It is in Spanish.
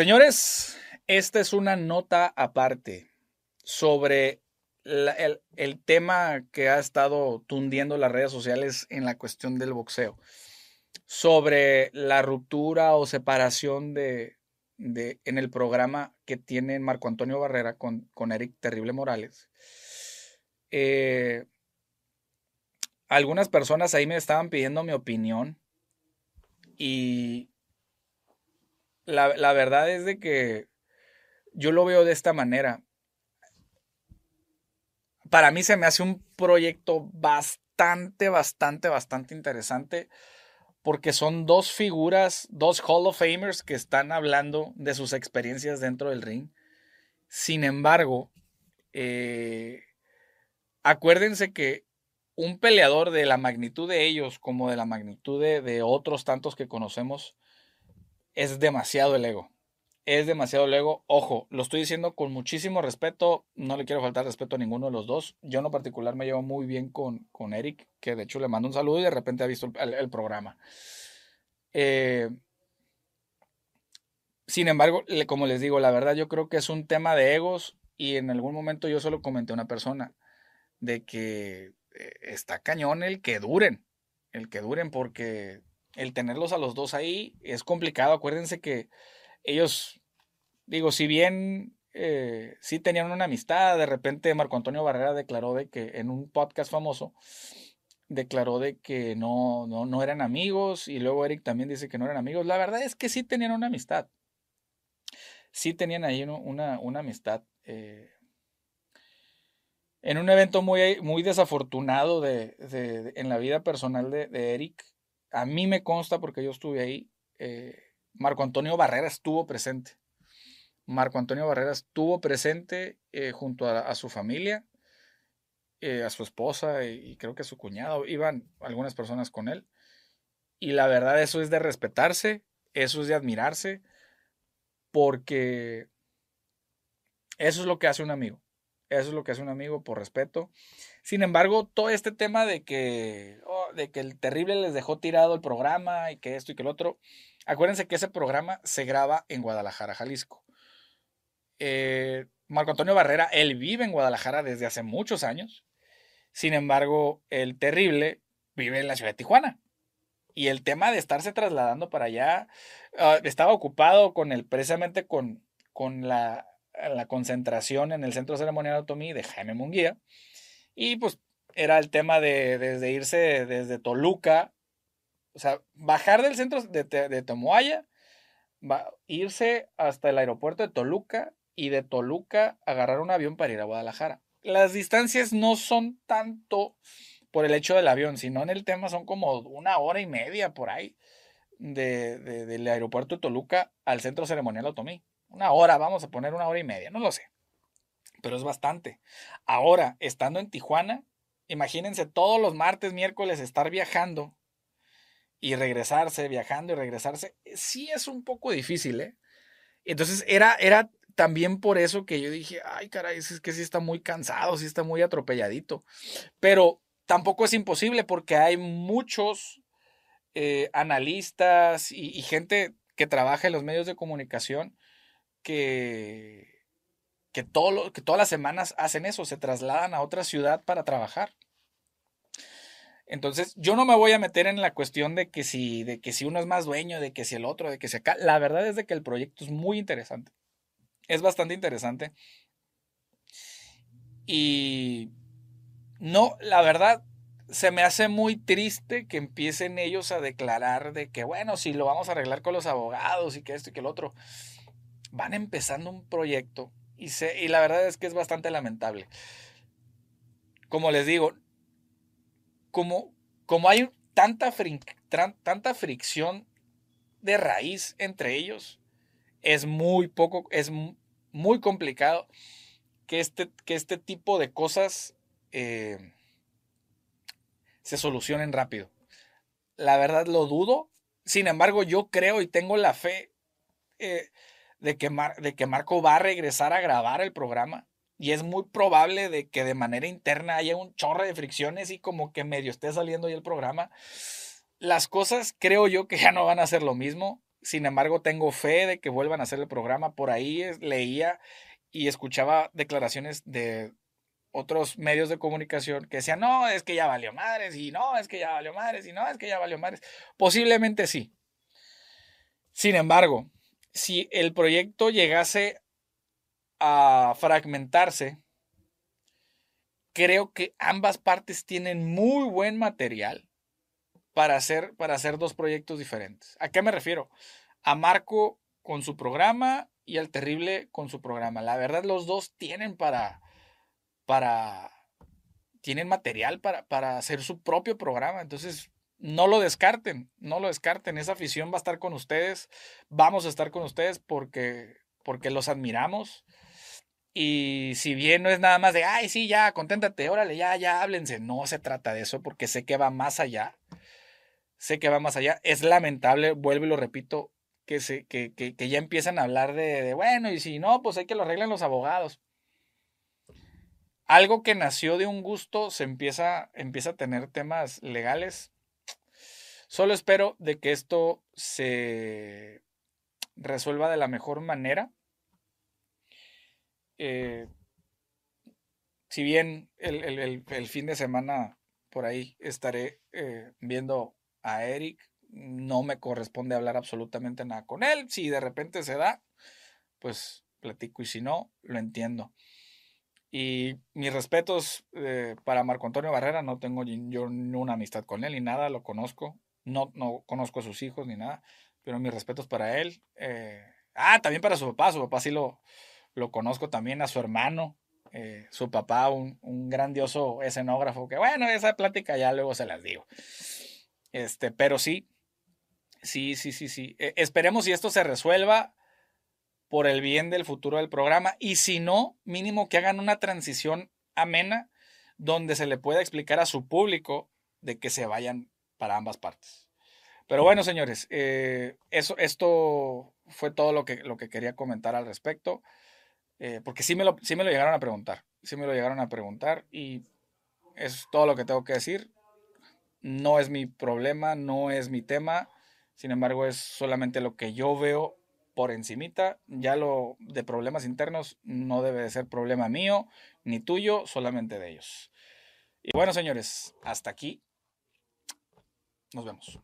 Señores, esta es una nota aparte sobre el, tema que ha estado tundiendo las redes sociales en la cuestión del boxeo. Sobre la ruptura o separación de en el programa que tiene Marco Antonio Barrera con, con Eric Terrible Morales. Eh, algunas personas ahí me estaban pidiendo mi opinión y la, la verdad es de que yo lo veo de esta manera. Para mí se me hace un proyecto bastante, bastante, bastante interesante porque son dos figuras, dos Hall of Famers que están hablando de sus experiencias dentro del ring. Sin embargo, eh, acuérdense que un peleador de la magnitud de ellos como de la magnitud de, de otros tantos que conocemos es demasiado el ego es demasiado luego. Ojo, lo estoy diciendo con muchísimo respeto. No le quiero faltar respeto a ninguno de los dos. Yo en lo particular me llevo muy bien con, con Eric, que de hecho le mando un saludo y de repente ha visto el, programa. Eh, sin embargo, como les digo, la verdad yo creo que es un tema de egos y en algún momento yo solo comenté a una persona de que eh, está cañón el que duren, el que duren porque el tenerlos a los dos ahí es complicado. Acuérdense que ellos digo, si bien eh, sí tenían una amistad, de repente Marco Antonio Barrera declaró de que en un podcast famoso, declaró de que no, no, eran amigos y luego Eric también dice que no eran amigos. La verdad es que sí tenían una amistad. Sí tenían ahí una, una amistad. Eh, en un evento muy, muy desafortunado de, en la vida personal de, Eric, a mí me consta porque yo estuve ahí, eh, Marco Antonio Barrera estuvo presente. Marco Antonio Barrera estuvo presente eh, junto a, su familia, eh, a su esposa y, creo que a su cuñado. Iban algunas personas con él. Y la verdad eso es de respetarse, eso es de admirarse, porque eso es lo que hace un amigo. Eso es lo que hace un amigo por respeto. Sin embargo, todo este tema de que, de que el terrible les dejó tirado el programa y que esto y que el otro, acuérdense que ese programa se graba en Guadalajara, Jalisco. Eh, Marco Antonio Barrera, él vive en Guadalajara desde hace muchos años. Sin embargo, el terrible vive en la ciudad de Tijuana. Y el tema de estarse trasladando para allá ah, estaba ocupado con el, precisamente con, con la, la, concentración en el Centro Ceremonial de Automí de Jaime Munguía. Y pues era el tema de desde irse desde Toluca, o sea, bajar del centro de, de, irse hasta el aeropuerto de Toluca y de Toluca agarrar un avión para ir a Guadalajara. Las distancias no son tanto por el hecho del avión, sino en el tema son como una hora y media por ahí de, del aeropuerto de Toluca al centro ceremonial Otomí. Una hora, vamos a poner una hora y media, no lo sé. Pero es bastante. Ahora, estando en Tijuana, imagínense todos los martes, miércoles estar viajando y regresarse, viajando y regresarse. Sí es un poco difícil, ¿eh? Entonces era, era también por eso que yo dije, ay, caray, es que sí está muy cansado, sí está muy atropelladito. Pero tampoco es imposible porque hay muchos eh, analistas y, gente que trabaja en los medios de comunicación que, que, todo que todas las semanas hacen eso, se trasladan a otra ciudad para trabajar. Entonces, yo no me voy a meter en la cuestión de que si, de que si uno es más dueño, de que si el otro, de que si acá. La verdad es de que el proyecto es muy interesante es bastante interesante. Y no, la verdad, se me hace muy triste que empiecen ellos a declarar de que, bueno, si lo vamos a arreglar con los abogados y que esto y que el otro. Van empezando un proyecto y, la verdad es que es bastante lamentable. Como les digo, como, como hay tanta, tanta fricción de raíz entre ellos, es muy poco, es muy complicado que este, que este tipo de cosas eh, se solucionen rápido. La verdad lo dudo. Sin embargo, yo creo y tengo la fe eh, de, que de que Marco va a regresar a grabar el programa. Y es muy probable de que de manera interna haya un chorro de fricciones y como que medio esté saliendo ya el programa. Las cosas creo yo que ya no van a ser lo mismo. Sin embargo, tengo fe de que vuelvan a hacer el programa. Por ahí leía y escuchaba declaraciones de otros medios de comunicación que decían, no, es que ya valió madres, y no, es que ya valió madres, y no, es que ya valió madres. Posiblemente sí. Sin embargo, si el proyecto llegase a fragmentarse, creo que ambas partes tienen muy buen material para hacer, para hacer dos proyectos diferentes. ¿A qué me refiero? A Marco con su programa y al Terrible con su programa. La verdad, los dos tienen para, para, tienen material para, para hacer su propio programa. Entonces, no lo descarten, no lo descarten. Esa afición va a estar con ustedes. Vamos a estar con ustedes porque, porque los admiramos. Y si bien no es nada más de, ay, sí, ya, conténtate, órale, ya, ya, háblense. No se trata de eso porque sé que va más allá. Sé que va más allá. Es lamentable, vuelvo y lo repito, que, se, que, que, que ya empiezan a hablar de, de, bueno, y si no, pues hay que lo arreglen los abogados. Algo que nació de un gusto se empieza, empieza a tener temas legales. Solo espero de que esto se resuelva de la mejor manera eh, si bien el, fin de semana por ahí estaré eh, viendo a Eric, no me corresponde hablar absolutamente nada con él. Si de repente se da, pues platico y si no, lo entiendo. Y mis respetos eh, para Marco Antonio Barrera, no tengo yo una amistad con él ni nada, lo conozco, no, no conozco a sus hijos ni nada, pero mis respetos para él. ah, también para su papá, su papá sí lo, lo conozco también a su hermano, eh, su papá, un, grandioso escenógrafo, que bueno, esa plática ya luego se las digo. Este, pero sí, sí, sí, sí, sí. E, esperemos si esto se resuelva por el bien del futuro del programa y si no, mínimo que hagan una transición amena donde se le pueda explicar a su público de que se vayan para ambas partes. Pero bueno, señores, eh, eso, esto fue todo lo que, lo que quería comentar al respecto. Eh, porque sí me, lo, sí me lo llegaron a preguntar. Sí me lo llegaron a preguntar y es todo lo que tengo que decir. No es mi problema, no es mi tema. Sin embargo, es solamente lo que yo veo por encimita. Ya lo de problemas internos no debe de ser problema mío ni tuyo, solamente de ellos. Y bueno, señores, hasta aquí. Nos vemos.